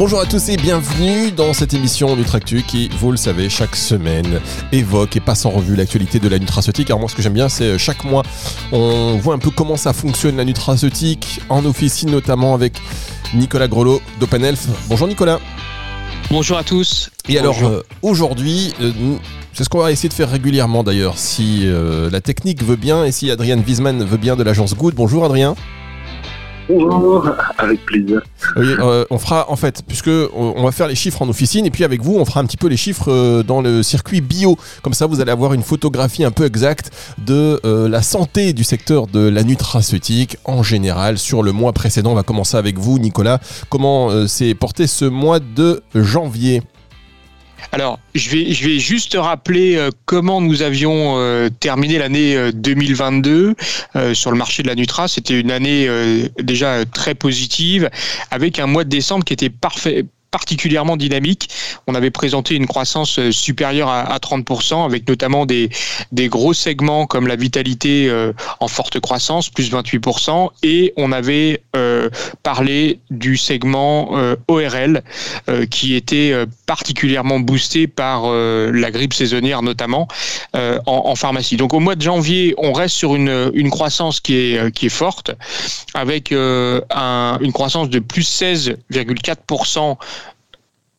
Bonjour à tous et bienvenue dans cette émission Nutractu qui, vous le savez, chaque semaine évoque et passe en revue l'actualité de la nutraceutique. Alors moi ce que j'aime bien c'est euh, chaque mois on voit un peu comment ça fonctionne la nutraceutique en officine notamment avec Nicolas Grelot d'OpenElf. Bonjour Nicolas. Bonjour à tous. Et alors euh, aujourd'hui, euh, c'est ce qu'on va essayer de faire régulièrement d'ailleurs, si la technique veut bien et si Adrien Wiesman veut bien de l'agence Good. Bonjour Adrien. Bonjour, avec plaisir. Euh, on fera en fait, puisque on va faire les chiffres en officine et puis avec vous, on fera un petit peu les chiffres euh, dans le circuit bio. Comme ça, vous allez avoir une photographie un peu exacte de euh, la santé du secteur de la nutraceutique en général sur le mois précédent. On va commencer avec vous, Nicolas. Comment s'est porté ce mois de janvier? Alors, je vais, je vais juste rappeler euh, comment nous avions euh, terminé l'année 2022 euh, sur le marché de la Nutra. C'était une année déjà très positive, avec un mois de décembre qui était parfait particulièrement dynamique. On avait présenté une croissance euh, supérieure à, 30%, avec notamment des, des gros segments comme la vitalité euh, en forte croissance, plus 28%, et on avait euh, parlé du segment ORL qui était particulièrement boosté par la grippe saisonnière notamment en, pharmacie. Donc au mois de janvier, on reste sur une, une croissance qui est, qui est forte, avec un, une croissance de plus 16,4%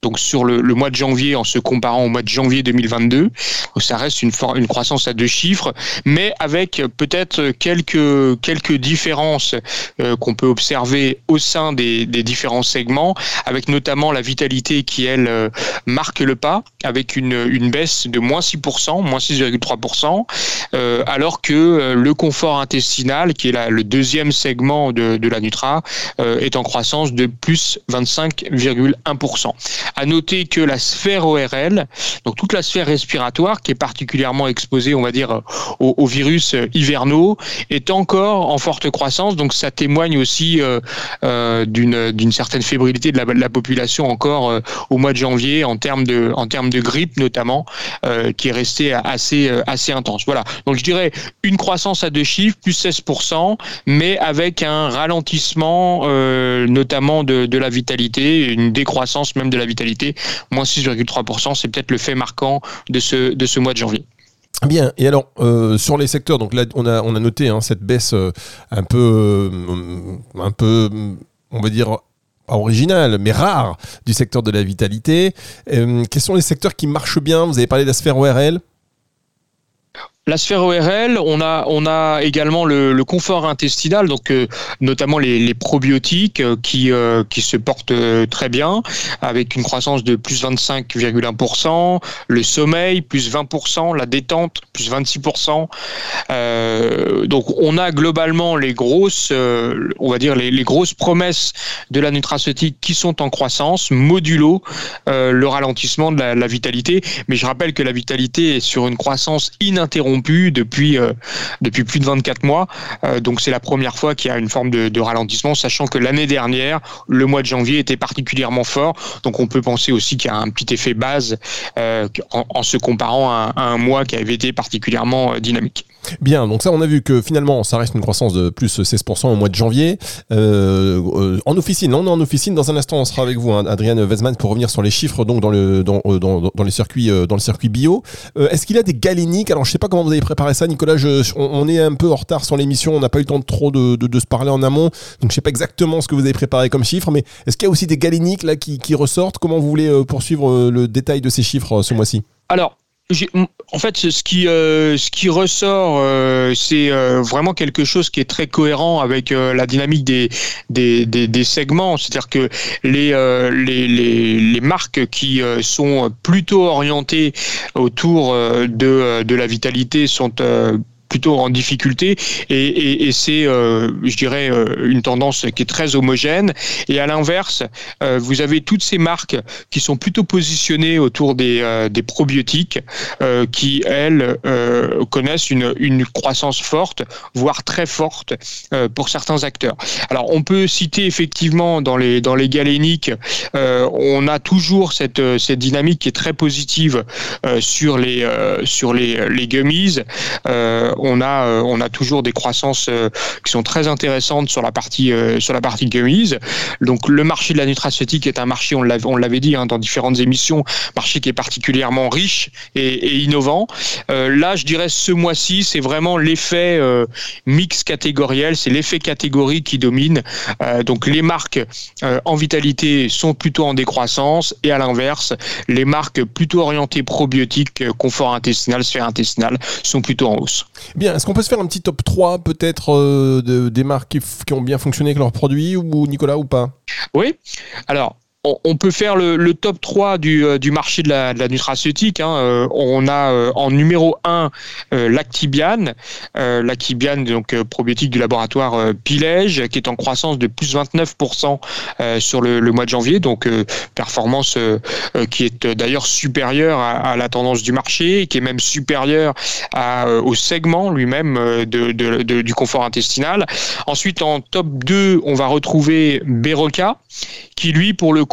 donc sur le, mois de janvier en se comparant au mois de janvier 2022. ça reste une, une croissance à deux chiffres, mais avec peut-être quelques, quelques différences euh, qu'on peut observer au sein des, des, différents segments, avec notamment la vitalité qui, elle, euh, marque le pas, avec une, une baisse de moins 6%, moins 6,3%, euh, alors que le confort intestinal, qui est le deuxième segment de, de la Nutra, est en croissance de plus 25,1%. À noter que la sphère ORL, donc toute la sphère respiratoire, qui est particulièrement exposée, on va dire, aux, virus hivernaux, est encore en forte croissance. Donc ça témoigne aussi euh, euh, d'une certaine fébrilité de la, population encore euh, au mois de janvier en termes de en termes de grippe notamment, qui est restée assez assez intense. Voilà. Donc je dirais une croissance à deux chiffres, plus 16%, mais avec un ralentissement notamment de, de la vitalité, une décroissance même de la vitalité moins 6,3%. C'est peut-être le fait marquant de ce, de ce mois de janvier. Bien, et alors euh, sur les secteurs, donc là on a, on a noté hein, cette baisse euh, un peu, euh, un peu, on va dire originale, mais rare du secteur de la vitalité. quels sont les secteurs qui marchent bien? Vous avez parlé de la sphère ORL la sphère ORL, on a, également le, confort intestinal, donc euh, notamment les, probiotiques euh, qui, euh, qui se portent très bien, avec une croissance de plus 25,1%, le sommeil plus 20%, la détente plus 26%. donc on a globalement les grosses, promesses de la nutraceutique qui sont en croissance, modulo le ralentissement de la vitalité. Mais je rappelle que la vitalité est sur une croissance ininterrompue depuis, euh, depuis plus de 24 mois. Euh, donc c'est la première fois qu'il y a une forme de, ralentissement, sachant que l'année dernière, le mois de janvier était particulièrement fort. Donc on peut penser aussi qu'il y a un petit effet base euh, en, se comparant à, un mois qui avait été particulièrement dynamique. Bien, donc ça on a vu que finalement ça reste une croissance de plus 16% au mois de janvier. en officine, on est en officine. Dans un instant, on sera avec vous, hein, Adrienne Wesman, pour revenir sur les chiffres donc dans le dans, dans, les circuits dans le circuit bio. Est-ce qu'il y a des galéniques? Alors je sais pas comment vous avez préparé ça, Nicolas. on, est un peu en retard sur l'émission. On n'a pas eu le temps de trop de, se parler en amont. Donc, je sais pas exactement ce que vous avez préparé comme chiffres. Mais est-ce qu'il y a aussi des galéniques là qui, ressortent? Comment vous voulez euh, poursuivre euh, le détail de ces chiffres euh, ce mois-ci? Alors, en fait, ce qui, euh, ce qui ressort, euh, c'est euh, vraiment quelque chose qui est très cohérent avec la dynamique des, des, des, segments. C'est-à-dire que les, les, les, les, marques qui sont plutôt orientées autour de, de la vitalité sont plutôt en difficulté et, et, c'est, je dirais, une tendance qui est très homogène. Et à l'inverse, vous avez toutes ces marques qui sont plutôt positionnées autour des, des probiotiques, qui elles connaissent une, une croissance forte, voire très forte pour certains acteurs. Alors on peut citer effectivement dans les dans les galéniques, on a toujours cette cette dynamique qui est très positive sur les sur les, les gummies. On a on a toujours des croissances qui sont très intéressantes sur la partie sur la partie. Donc le marché de la nutraceutique est un marché, on l'avait on l'avait dit hein, dans différentes émissions, marché qui est particulièrement riche et, et innovant. là, je dirais ce mois-ci, c'est vraiment l'effet mix catégoriel, c'est l'effet catégorie qui domine. donc les marques en vitalité sont plutôt en décroissance et à l'inverse, les marques plutôt orientées probiotiques, confort intestinal, sphère intestinale sont plutôt en hausse. Bien, est-ce qu'on peut se faire un petit top 3 peut-être euh, de, des marques qui, ont bien fonctionné avec leurs produits ou Nicolas ou pas? Oui. Alors, on peut faire le, top 3 euh, du, marché de la, nutraceutique. Hein. Euh, on a euh, en numéro 1 Lactibiane, Lactibiane donc probiotique du laboratoire Pilège, qui est en croissance de plus 29% sur le, mois de janvier, donc performance qui est d'ailleurs supérieure à, la tendance du marché, qui est même supérieure au segment lui-même de, du confort intestinal. Ensuite, en top 2, on va retrouver Beroca, qui lui, pour le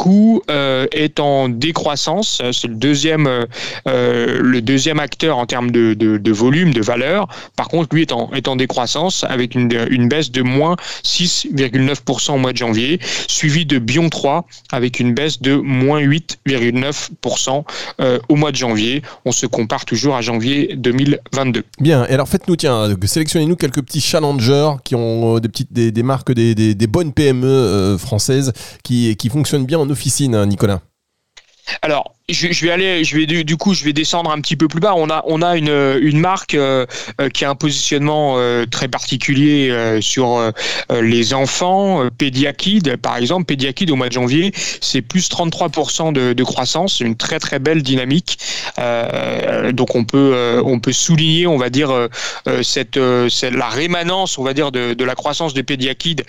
euh, est en décroissance. C'est le deuxième, euh, le deuxième acteur en termes de, de, volume, de valeur. Par contre, lui est en, en décroissance avec une, une baisse de moins 6,9% au mois de janvier, suivi de Bion 3 avec une baisse de moins 8,9% euh, au mois de janvier. On se compare toujours à janvier 2022. Bien, et alors faites-nous, tiens, sélectionnez-nous quelques petits challengers qui ont des petites des, des marques, des, des, bonnes PME françaises qui qui fonctionne bien en officine, hein, Nicolas. Alors, je, vais aller, je vais du, coup, je vais descendre un petit peu plus bas. On a, on a une, une marque euh, euh, qui a un positionnement euh, très particulier sur les enfants. Pédiakid, par exemple, Pédiakid au mois de janvier, c'est plus 33% de, de, croissance, une très très belle dynamique. donc on peut, on peut souligner, on va dire, cette, cette, la rémanence, on va dire, de, de la croissance de Pédiakid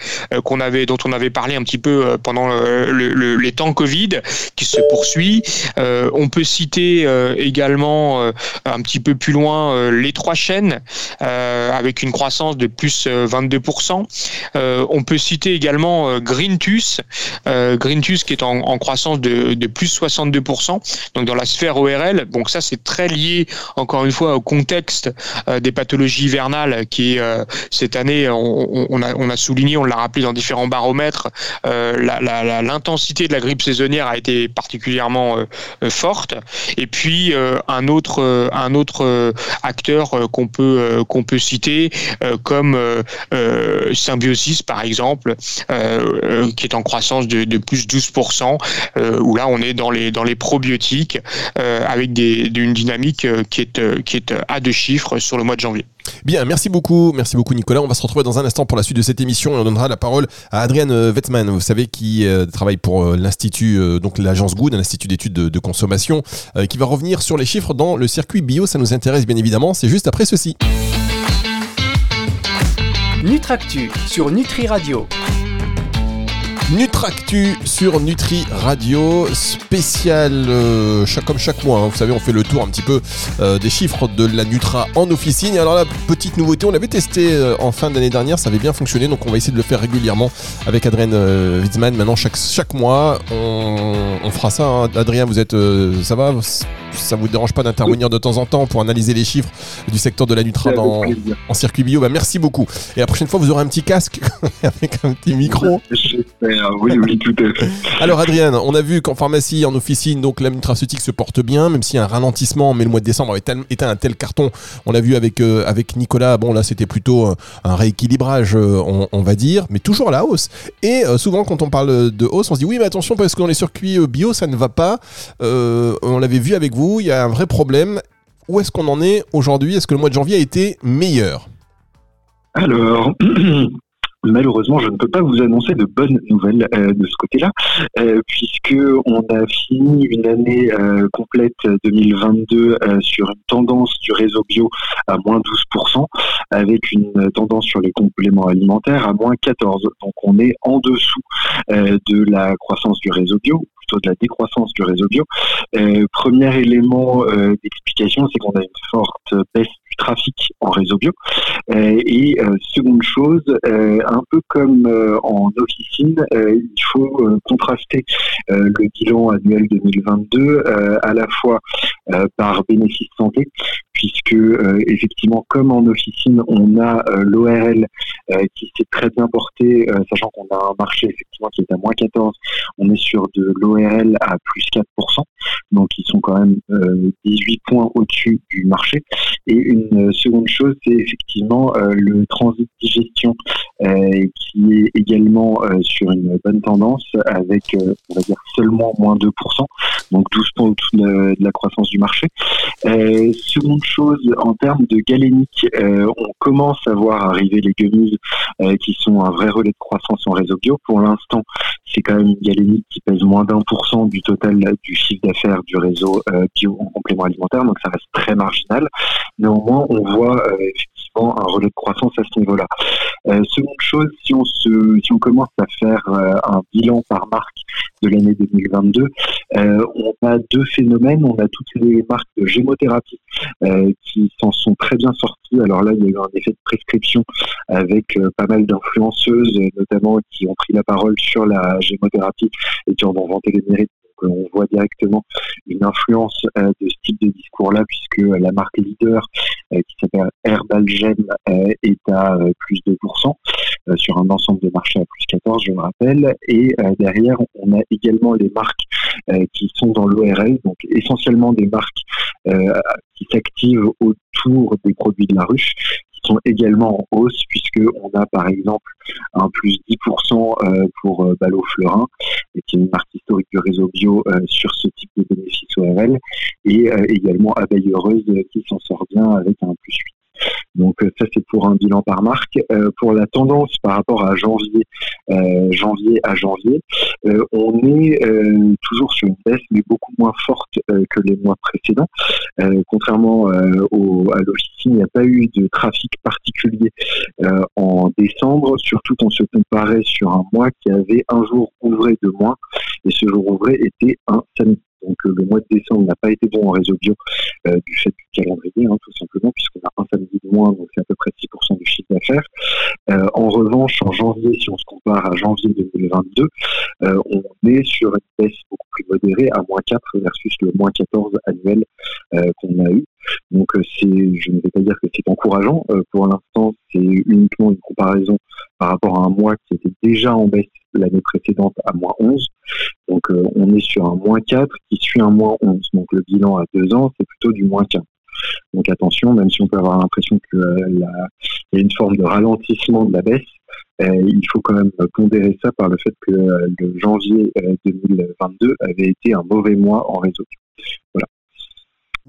qu'on avait, dont on avait parlé un petit peu pendant le, les temps Covid, qui se poursuit. Euh, on peut citer euh, également euh, un petit peu plus loin les trois chaînes avec une croissance de plus 22%. on peut citer également Greentus, Greentus qui est en, croissance de, plus 62%. Donc dans la sphère ORL, donc ça c'est très lié encore une fois au contexte des pathologies hivernales qui cette année on, a, souligné, on l'a rappelé dans différents baromètres, l'intensité de la grippe saisonnière a été particulièrement euh, forte. Et puis euh, un autre euh, un autre acteur qu'on peut qu'on peut citer comme Symbiosis par exemple, qui est en croissance de, de plus 12%, où là on est dans les dans les probiotiques avec des, une dynamique qui est qui est à deux chiffres sur le mois de janvier. Bien, merci beaucoup, merci beaucoup Nicolas. On va se retrouver dans un instant pour la suite de cette émission et on donnera la parole à Adrienne Wetzmann, vous savez, qui euh, travaille pour euh, l'Institut, euh, donc l'agence Good, l'Institut d'études de, consommation, qui va revenir sur les chiffres dans le circuit bio. Ça nous intéresse bien évidemment, c'est juste après ceci. Nutractu sur Nutri Radio. Nutractu sur Nutri Radio, spécial euh, chaque, comme chaque mois. Hein. Vous savez, on fait le tour un petit peu euh, des chiffres de la Nutra en officine. Et alors la petite nouveauté, on l'avait testé euh, en fin d'année dernière, ça avait bien fonctionné, donc on va essayer de le faire régulièrement avec Adrien Witzmann. Maintenant, chaque, chaque mois, on, fera ça. Hein. Adrien, vous êtes, ça va? Ça vous dérange pas d'intervenir de temps en temps pour analyser les chiffres du secteur de la Nutra dans, en circuit bio? Bah, Merci beaucoup. Et la prochaine fois, vous aurez un petit casque avec un petit micro. Oui, oui, tout à fait. Alors, Adrien, on a vu qu'en pharmacie, en officine, donc la nutraceutique se porte bien, même s'il y a un ralentissement, mais le mois de décembre avait été un tel carton. On l'a vu avec, euh, avec Nicolas. Bon, là, c'était plutôt un, rééquilibrage, euh, on, va dire, mais toujours à la hausse. Et euh, souvent, quand on parle de hausse, on se dit oui, mais attention, parce que dans les circuits bio, ça ne va pas. on l'avait vu avec vous, il y a un vrai problème. Où est-ce qu'on en est aujourd'hui? Est-ce que le mois de janvier a été meilleur? Alors, Malheureusement, je ne peux pas vous annoncer de bonnes nouvelles euh, de ce côté-là, euh, puisque on a fini une année euh, complète 2022 sur une tendance du réseau bio à moins 12%, avec une tendance sur les compléments alimentaires à moins 14%. Donc on est en dessous de la croissance du réseau bio, plutôt de la décroissance du réseau bio. premier élément d'explication, c'est qu'on a une forte baisse trafic en réseau bio. et seconde chose, un peu comme euh, en officine, euh, il faut euh, contraster le bilan annuel 2022 à la fois par bénéfice santé, puisque effectivement, comme en officine, on a l'ORL qui s'est très bien porté, sachant qu'on a un marché effectivement qui est à moins 14, on est sur de l'ORL à plus 4%, donc ils sont quand même 18 points au-dessus du marché. Et une seconde chose, c'est effectivement le transit digestion qui est également euh, sur une bonne tendance avec, euh, on va dire, seulement moins 2%, donc 12 points au-dessus de, la croissance du marché. Euh, seconde chose, en termes de galénique, on commence à voir arriver les gummies qui sont un vrai relais de croissance en réseau bio. Pour l'instant, c'est quand même une galénique qui pèse moins d'un pour cent du total du chiffre d'affaires du réseau bio en complément alimentaire, donc ça reste très marginal. Néanmoins, on voit effectivement un relais de croissance à ce niveau-là. seconde chose, si on se, si on commence à faire euh, un bilan par marque de l'année 2022, euh, on a deux phénomènes. On a toutes les marques de gémothérapie euh, qui s'en sont très bien sorties. Alors là, il y a eu un effet de prescription avec pas mal d'influenceuses, notamment qui ont pris la parole sur la gémothérapie et qui en ont vanté les mérites on voit directement une influence euh, de ce type de discours-là, puisque la marque leader euh, qui s'appelle Herbalgem euh, est à plus de 2% sur un ensemble de marchés à plus 14, je me rappelle. Et derrière, on a également les marques qui sont dans l'ORL, donc essentiellement des marques qui s'activent autour des produits de la ruche, sont également en hausse puisque on a par exemple un plus 10% euh, pour euh, Ballot Fleurin, qui est une marque historique du réseau bio euh, sur ce type de bénéfices ORL, et également Abeille Heureuse qui s'en sort bien avec un plus 8. Donc euh, ça c'est pour un bilan par marque. Euh, pour la tendance par rapport à janvier, euh, janvier à janvier, on est toujours sur une baisse mais beaucoup moins forte que les mois précédents. contrairement à l'officine, il n'y a pas eu de trafic particulier en décembre, surtout qu'on se comparait sur un mois qui avait un jour ouvré de moins et ce jour ouvré était un samedi. Donc le mois de décembre n'a pas été bon en réseau bio du fait du calendrier, hein, tout simplement, puisqu'on a un samedi de moins, donc c'est à peu près 6% du chiffre d'affaires. Euh, en revanche, en janvier, si on se compare à janvier 2022, on est sur une baisse beaucoup plus modérée, à moins 4 versus le moins 14 annuel qu'on a eu. Donc c'est, je ne vais pas dire que c'est encourageant. pour l'instant, c'est uniquement une comparaison par rapport à un mois qui était déjà en baisse l'année précédente à moins 11. Donc euh, on est sur un moins 4 qui suit un moins 11. Donc le bilan à deux ans, c'est plutôt du moins 15. Donc attention, même si on peut avoir l'impression qu'il euh, y a une forme de ralentissement de la baisse, euh, il faut quand même pondérer ça par le fait que le janvier 2022 avait été un mauvais mois en réseau. Voilà.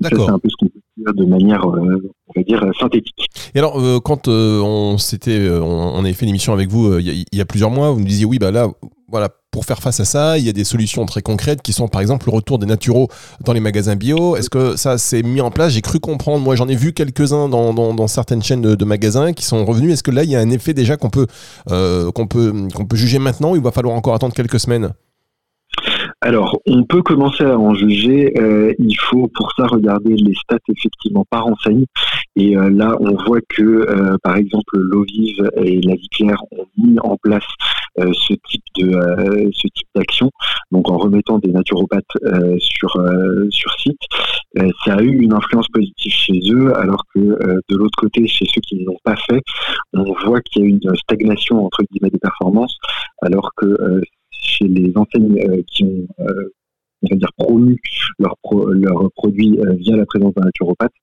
C'est un peu ce qu'on peut dire de manière, on va dire, synthétique. Et alors, quand on s'était, on, avait fait une émission avec vous il y, a plusieurs mois, vous nous disiez oui, bah là, voilà, pour faire face à ça, il y a des solutions très concrètes qui sont par exemple le retour des naturaux dans les magasins bio. Est-ce que ça s'est mis en place? J'ai cru comprendre, moi j'en ai vu quelques-uns dans, certaines chaînes de, magasins qui sont revenus. Est-ce que là il y a un effet déjà qu'on peut, euh, qu'on peut, qu'on peut juger maintenant ou il va falloir encore attendre quelques semaines? Alors, on peut commencer à en juger. Euh, il faut pour ça regarder les stats effectivement par enseigne. Et euh, là, on voit que, par exemple, l'Ovive et la Claire ont mis en place ce de ce type d'action. Donc, en remettant des naturopathes sur sur site, ça a eu une influence positive chez eux, alors que de l'autre côté, chez ceux qui ne l'ont pas fait, on voit qu'il y a une stagnation entre guillemets des performances, alors que chez les enseignes euh, qui ont euh, on va dire promu leurs produits euh, via la présence d'un naturopathe,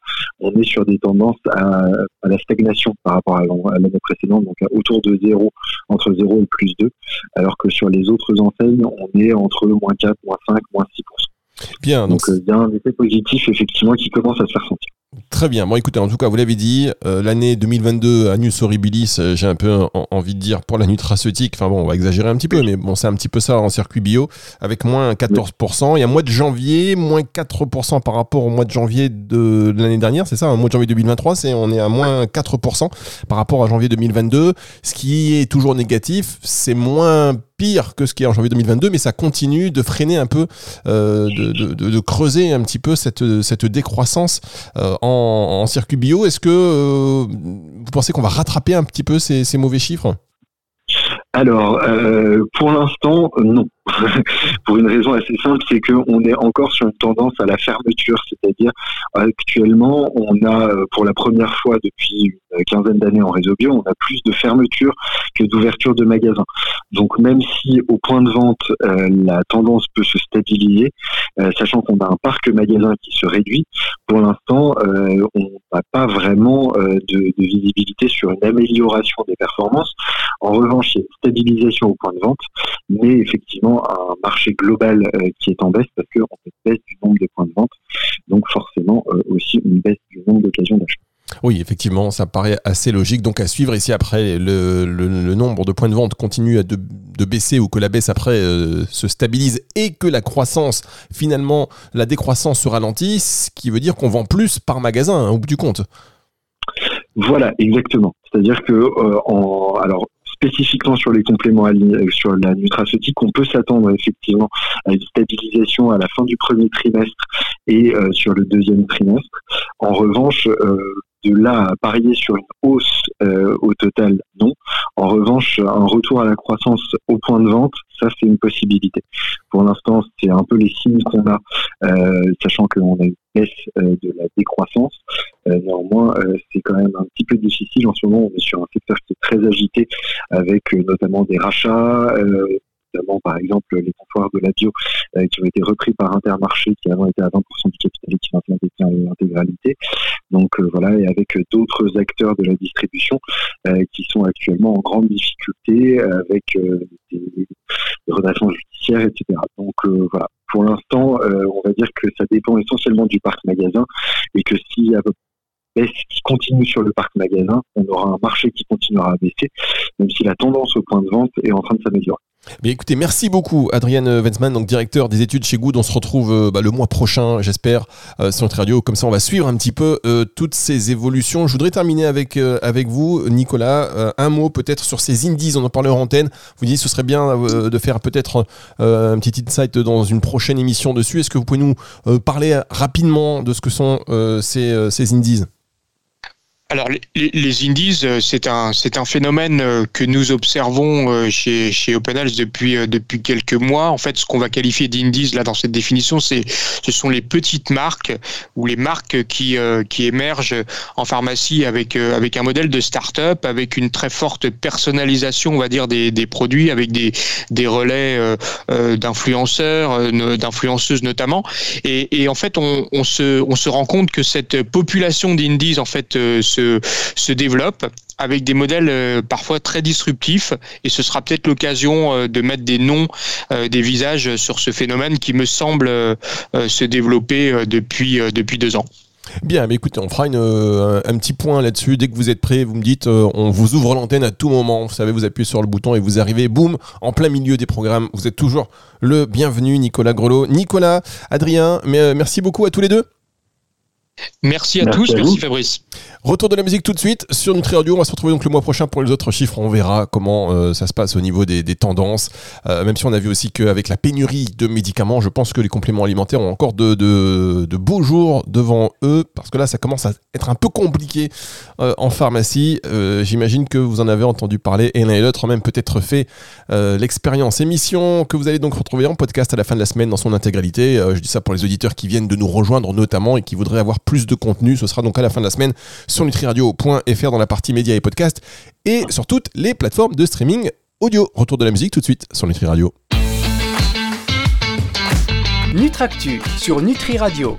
on est sur des tendances à, la stagnation par rapport à l'année précédente, donc autour de 0, entre 0 et plus 2, alors que sur les autres enseignes, on est entre moins 4, moins 5, moins 6%. Bien, donc il y a un effet positif effectivement qui commence à se faire sentir. Très bien. Bon, écoutez, en tout cas, vous l'avez dit, euh, l'année 2022, Anus Horribilis, euh, j'ai un peu envie de dire pour la nutraceutique, enfin bon, on va exagérer un petit peu, mais bon, c'est un petit peu ça en circuit bio, avec moins 14%. Il y a mois de janvier, moins 4% par rapport au mois de janvier de, l'année dernière, c'est ça, un mois de janvier 2023, c'est on est à moins 4% par rapport à janvier 2022. Ce qui est toujours négatif, c'est moins pire que ce qui est en janvier 2022, mais ça continue de freiner un peu, euh, de, creuser un petit peu cette, cette décroissance euh, en, circuit bio. Est-ce que euh, vous pensez qu'on va rattraper un petit peu ces, ces mauvais chiffres? Alors, pour l'instant, non. pour une raison assez simple, c'est qu'on est encore sur une tendance à la fermeture, c'est-à-dire actuellement, on a pour la première fois depuis une quinzaine d'années en réseau bio, on a plus de fermeture que d'ouverture de magasins. Donc même si au point de vente, euh, la tendance peut se stabiliser, euh, sachant qu'on a un parc magasin qui se réduit, pour l'instant, euh, on n'a pas vraiment de, de, visibilité sur une amélioration des performances. En revanche, il y a une stabilisation au point de vente, mais effectivement, un marché global euh, qui est en baisse parce qu'on a une baisse du nombre de points de vente, donc forcément euh, aussi une baisse du nombre d'occasions d'achat. Oui, effectivement, ça paraît assez logique. Donc à suivre, et si après le, nombre de points de vente continue à de, baisser ou que la baisse après euh, se stabilise et que la croissance, finalement, la décroissance se ralentit, ce qui veut dire qu'on vend plus par magasin, hein, au bout du compte. Voilà, exactement. C'est-à-dire que en, alors spécifiquement sur les compléments euh, sur la nutraceutique, on peut s'attendre effectivement à une stabilisation à la fin du premier trimestre et euh, sur le deuxième trimestre. En revanche, euh, de là à parier sur une hausse au total, non. En revanche, un retour à la croissance au point de vente, ça c'est une possibilité. Pour l'instant, c'est un peu les signes qu'on a, sachant qu'on a une baisse de la décroissance. néanmoins, c'est quand même un petit peu difficile en ce moment. On est sur un secteur qui est très agité avec euh, notamment des rachats, euh, notamment par exemple les comptoirs de la bio euh, qui ont été repris par Intermarché qui avant était à 20% du capital et qui maintenant détient l'intégralité. Donc voilà, et avec d'autres acteurs de la distribution qui sont actuellement en grande difficulté avec des, des redressements judiciaires, etc. Donc voilà, pour l'instant, on va dire que ça dépend essentiellement du parc magasin et que s'il y a baisse qui continue sur le parc magasin, on aura un marché qui continuera à baisser, même si la tendance au point de vente est en train de s'améliorer. Écoutez, merci beaucoup Adrienne Wenzman, donc directeur des études chez Good. On se retrouve euh, bah, le mois prochain, j'espère, euh, sur notre radio. Comme ça, on va suivre un petit peu euh, toutes ces évolutions. Je voudrais terminer avec, avec vous, Nicolas. un mot peut-être sur ces indies, on en parlait en antenne. Vous dites ce serait bien de faire peut-être un petit insight dans une prochaine émission dessus. Est-ce que vous pouvez nous parler rapidement de ce que sont ces, ces alors les, les indies, euh, c'est un c'est un phénomène euh, que nous observons euh, chez chez OpenAls depuis depuis quelques mois. En fait, ce qu'on va qualifier d'indies là dans cette définition, c'est ce sont les petites marques ou les marques qui qui émergent en pharmacie avec avec un modèle de start-up, avec une très forte personnalisation, on va dire des, des produits, avec des des relais d'influenceurs, d'influenceuses notamment. Et, et en fait, on, on se on se rend compte que cette population d'indies en fait développe avec des modèles euh, parfois très disruptifs et ce sera peut-être l'occasion euh, de mettre des noms, euh, des visages sur ce phénomène qui me semble se développer depuis, depuis deux ans. Bien, mais écoutez, on fera un, petit point là-dessus. Dès que vous êtes prêt, vous me dites, on vous ouvre l'antenne à tout moment. Vous savez, vous appuyez sur le bouton et vous arrivez, boum, en plein milieu des programmes. Vous êtes toujours le bienvenu, Nicolas Grelot. Nicolas, Adrien, mais, merci beaucoup à tous les deux. Merci à tous, merci Fabrice. Retour de la musique tout de suite sur Nutri Radio. On va se retrouver donc le mois prochain pour les autres chiffres. On verra comment euh, ça se passe au niveau des, tendances. Euh, même si on a vu aussi qu'avec la pénurie de médicaments, je pense que les compléments alimentaires ont encore de, de, beaux jours devant eux parce que là, ça commence à être un peu compliqué euh, en pharmacie. J'imagine que vous en avez entendu parler et l'un et l'autre ont même peut-être fait l'expérience. Émission que vous allez donc retrouver en podcast à la fin de la semaine dans son intégralité. je dis ça pour les auditeurs qui viennent de nous rejoindre notamment et qui voudraient avoir plus de contenu. Ce sera donc à la fin de la semaine sur nutriradio.fr dans la partie médias et podcasts et sur toutes les plateformes de streaming audio. Retour de la musique tout de suite sur Nutri Radio. Nutractu sur Nutri Radio.